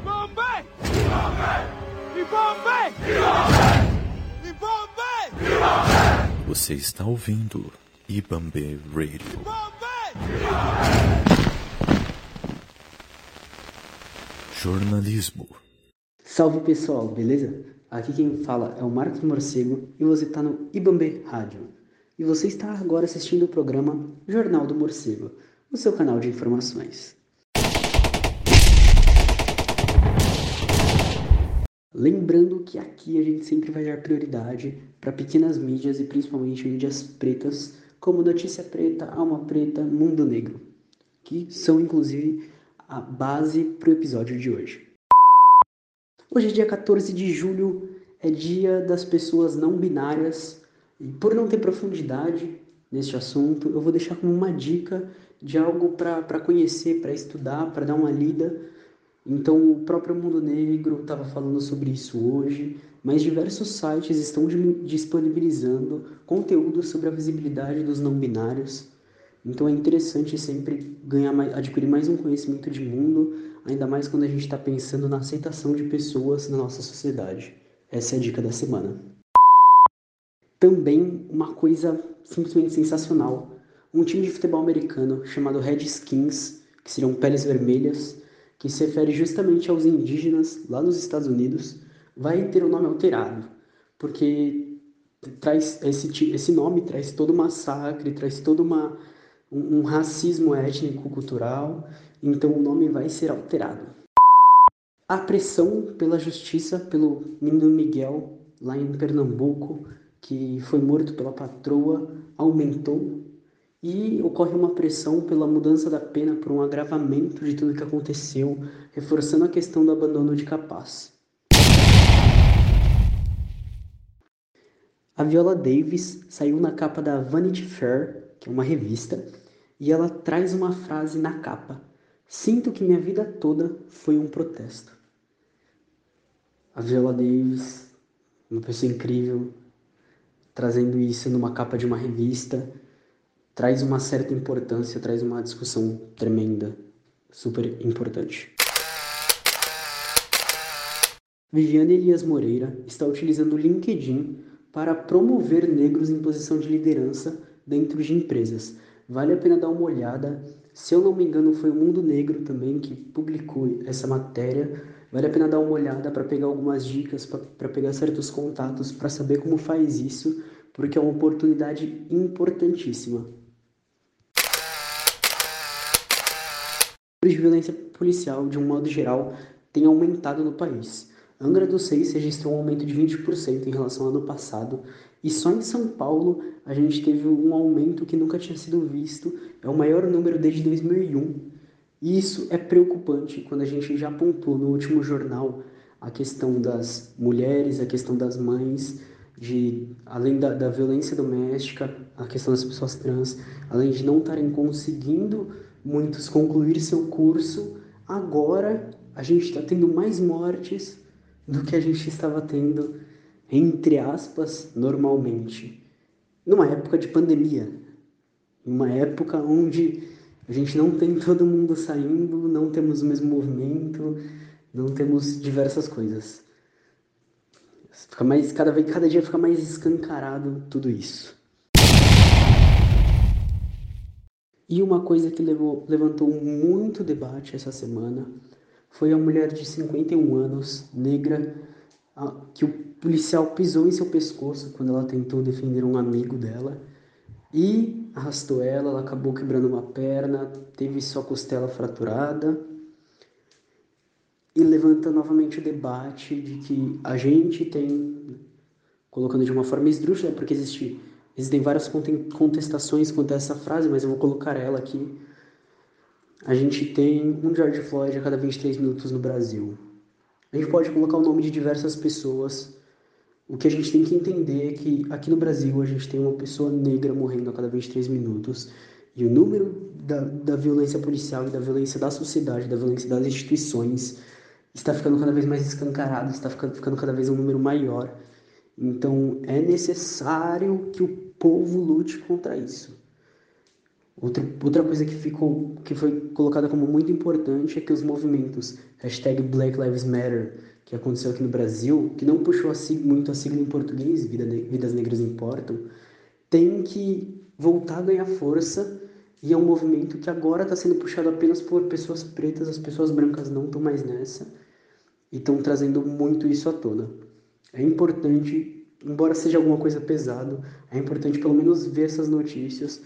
Ibambe! Ibambe! Ibambe! Você está ouvindo Ibambe Radio. Jornalismo. Salve pessoal, beleza? Aqui quem fala é o Marcos Morcego e você está no Ibambe Rádio. E você está agora assistindo o programa Jornal do Morcego, o seu canal de informações. Lembrando que aqui a gente sempre vai dar prioridade para pequenas mídias e principalmente mídias pretas, como Notícia Preta, Alma Preta, Mundo Negro, que são inclusive a base para o episódio de hoje. Hoje é dia 14 de julho, é dia das pessoas não binárias, e por não ter profundidade neste assunto, eu vou deixar como uma dica de algo para conhecer, para estudar, para dar uma lida então, o próprio Mundo Negro estava falando sobre isso hoje, mas diversos sites estão disponibilizando conteúdo sobre a visibilidade dos não binários. Então, é interessante sempre ganhar mais, adquirir mais um conhecimento de mundo, ainda mais quando a gente está pensando na aceitação de pessoas na nossa sociedade. Essa é a dica da semana. Também uma coisa simplesmente sensacional: um time de futebol americano chamado Redskins, que seriam peles vermelhas, que se refere justamente aos indígenas lá nos Estados Unidos, vai ter o nome alterado, porque traz esse, esse nome traz todo um massacre, traz todo uma, um, um racismo étnico-cultural, então o nome vai ser alterado. A pressão pela justiça pelo menino Miguel, lá em Pernambuco, que foi morto pela patroa, aumentou e ocorre uma pressão pela mudança da pena por um agravamento de tudo que aconteceu, reforçando a questão do abandono de capaz. A Viola Davis saiu na capa da Vanity Fair, que é uma revista, e ela traz uma frase na capa: Sinto que minha vida toda foi um protesto. A Viola Davis, uma pessoa incrível, trazendo isso numa capa de uma revista traz uma certa importância, traz uma discussão tremenda, super importante. Viviane Elias Moreira está utilizando o LinkedIn para promover negros em posição de liderança dentro de empresas. Vale a pena dar uma olhada. Se eu não me engano, foi o Mundo Negro também que publicou essa matéria. Vale a pena dar uma olhada para pegar algumas dicas, para pegar certos contatos, para saber como faz isso, porque é uma oportunidade importantíssima. De violência policial, de um modo geral, tem aumentado no país. Angra dos Reis registrou um aumento de 20% em relação ao ano passado, e só em São Paulo a gente teve um aumento que nunca tinha sido visto, é o maior número desde 2001. E isso é preocupante quando a gente já apontou no último jornal a questão das mulheres, a questão das mães, de além da, da violência doméstica, a questão das pessoas trans, além de não estarem conseguindo muitos concluir seu curso, agora a gente está tendo mais mortes do que a gente estava tendo, entre aspas, normalmente. Numa época de pandemia, uma época onde a gente não tem todo mundo saindo, não temos o mesmo movimento, não temos diversas coisas. Fica mais, cada, vez, cada dia fica mais escancarado tudo isso. E uma coisa que levou, levantou muito debate essa semana foi a mulher de 51 anos, negra, que o policial pisou em seu pescoço quando ela tentou defender um amigo dela e arrastou ela, ela acabou quebrando uma perna, teve sua costela fraturada e levanta novamente o debate de que a gente tem, colocando de uma forma esdrúxula, porque existe Existem várias contestações quanto a essa frase, mas eu vou colocar ela aqui. A gente tem um George Floyd a cada 23 minutos no Brasil. A gente pode colocar o nome de diversas pessoas. O que a gente tem que entender é que aqui no Brasil a gente tem uma pessoa negra morrendo a cada 23 minutos. E o número da, da violência policial e da violência da sociedade, da violência das instituições, está ficando cada vez mais escancarado, está ficando, ficando cada vez um número maior. Então é necessário que o povo lute contra isso. Outra, outra coisa que, ficou, que foi colocada como muito importante é que os movimentos hashtag Black Lives Matter, que aconteceu aqui no Brasil, que não puxou a muito a sigla em português, Vida, Vidas Negras Importam, tem que voltar a ganhar força e é um movimento que agora está sendo puxado apenas por pessoas pretas, as pessoas brancas não estão mais nessa e estão trazendo muito isso à tona. É importante, embora seja alguma coisa pesado, é importante pelo menos ver essas notícias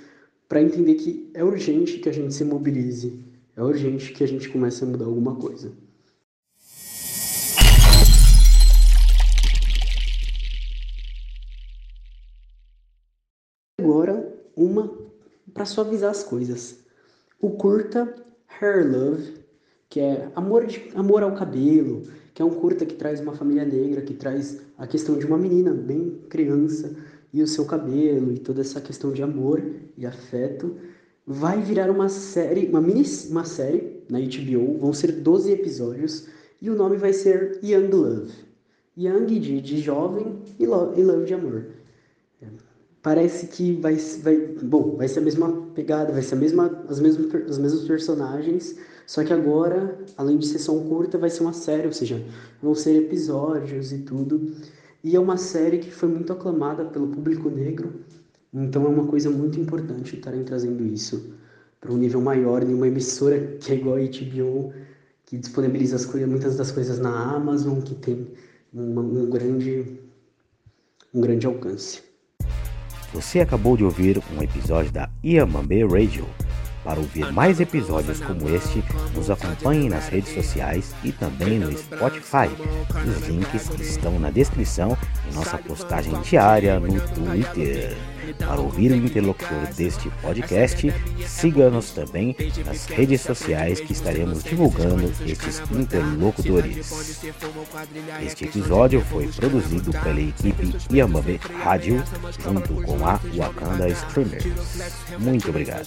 para entender que é urgente que a gente se mobilize, é urgente que a gente comece a mudar alguma coisa. Agora, uma para suavizar as coisas. O curta Hair Love, que é amor, de, amor ao cabelo, que é um curta que traz uma família negra, que traz a questão de uma menina bem criança e o seu cabelo e toda essa questão de amor e afeto, vai virar uma série, uma mini uma série na HBO, vão ser 12 episódios e o nome vai ser Young Love. Young de, de jovem e love, e love de amor. Parece que vai, vai, bom, vai ser a mesma pegada, vai ser a mesma, as mesmas, os mesmos personagens, só que agora, além de ser só um curta, vai ser uma série, ou seja, vão ser episódios e tudo. E é uma série que foi muito aclamada pelo público negro, então é uma coisa muito importante estarem trazendo isso para um nível maior em uma emissora que é igual a HBO, que disponibiliza as coisas, muitas das coisas na Amazon, que tem uma, um, grande, um grande alcance. Você acabou de ouvir um episódio da Iamambe Radio. Para ouvir mais episódios como este, nos acompanhe nas redes sociais e também no Spotify. Os links estão na descrição nossa postagem diária no Twitter. Para ouvir o interlocutor deste podcast, siga-nos também nas redes sociais que estaremos divulgando estes interlocutores. Este episódio foi produzido pela equipe Yamabe Rádio, junto com a Wakanda Streamers. Muito obrigado.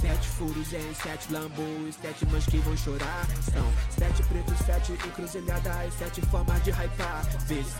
Sete furos sete lambos, sete mães que vão chorar. São sete pretos, sete encruzilhadas, sete formas de hypar.